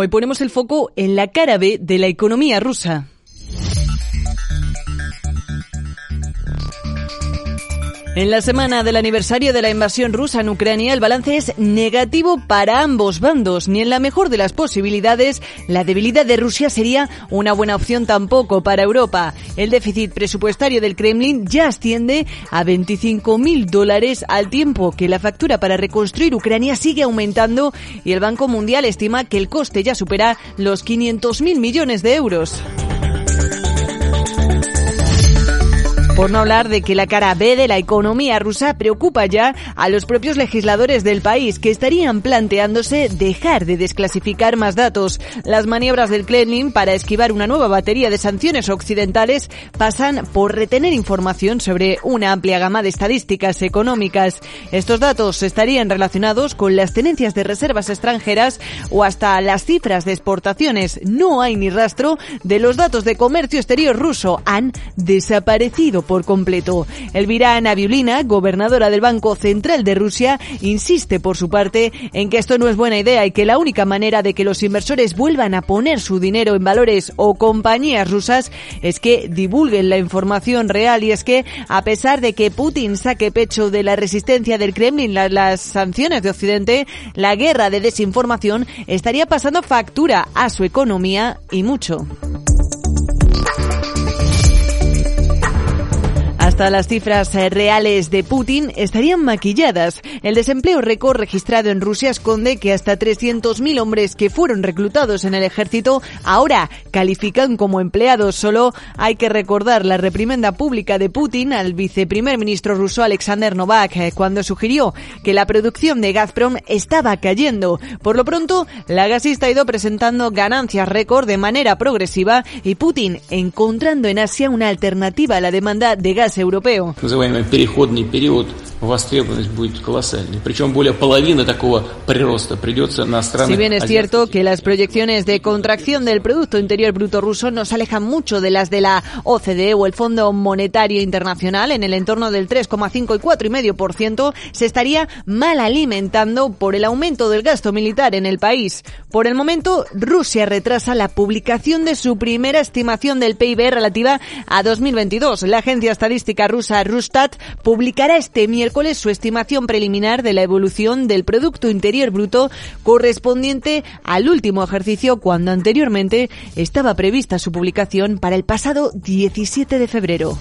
Hoy ponemos el foco en la cara B de la economía rusa. En la semana del aniversario de la invasión rusa en Ucrania, el balance es negativo para ambos bandos. Ni en la mejor de las posibilidades, la debilidad de Rusia sería una buena opción tampoco para Europa. El déficit presupuestario del Kremlin ya asciende a 25 mil dólares al tiempo que la factura para reconstruir Ucrania sigue aumentando y el Banco Mundial estima que el coste ya supera los 500 mil millones de euros. Por no hablar de que la cara B de la economía rusa preocupa ya a los propios legisladores del país que estarían planteándose dejar de desclasificar más datos. Las maniobras del Kremlin para esquivar una nueva batería de sanciones occidentales pasan por retener información sobre una amplia gama de estadísticas económicas. Estos datos estarían relacionados con las tenencias de reservas extranjeras o hasta las cifras de exportaciones. No hay ni rastro de los datos de comercio exterior ruso. Han desaparecido por completo. Elvira Naviulina, gobernadora del Banco Central de Rusia, insiste por su parte en que esto no es buena idea y que la única manera de que los inversores vuelvan a poner su dinero en valores o compañías rusas es que divulguen la información real y es que a pesar de que Putin saque pecho de la resistencia del Kremlin a las sanciones de Occidente, la guerra de desinformación estaría pasando factura a su economía y mucho. Hasta las cifras eh, reales de Putin estarían maquilladas. El desempleo récord registrado en Rusia esconde que hasta 300.000 hombres que fueron reclutados en el ejército ahora califican como empleados. Solo hay que recordar la reprimenda pública de Putin al viceprimer ministro ruso Alexander Novak eh, cuando sugirió que la producción de Gazprom estaba cayendo. Por lo pronto, la gasista ha ido presentando ganancias récord de manera progresiva y Putin encontrando en Asia una alternativa a la demanda de gas europeo. Называемый переходный период востребованность будет колоссальной. Причем более половины такого прироста придется на страны... Si bien es cierto que las proyecciones de contracción del Producto Interior Bruto ruso nos alejan mucho de las de la OCDE o el Fondo Monetario Internacional, en el entorno del 3,5 y 4,5%, se estaría mal alimentando por el aumento del gasto militar en el país. Por el momento, Rusia retrasa la publicación de su primera estimación del PIB relativa a 2022. La agencia estadística rusa Rustat publicará este miércoles miércoles su estimación preliminar de la evolución del Producto Interior Bruto correspondiente al último ejercicio cuando anteriormente estaba prevista su publicación para el pasado 17 de febrero.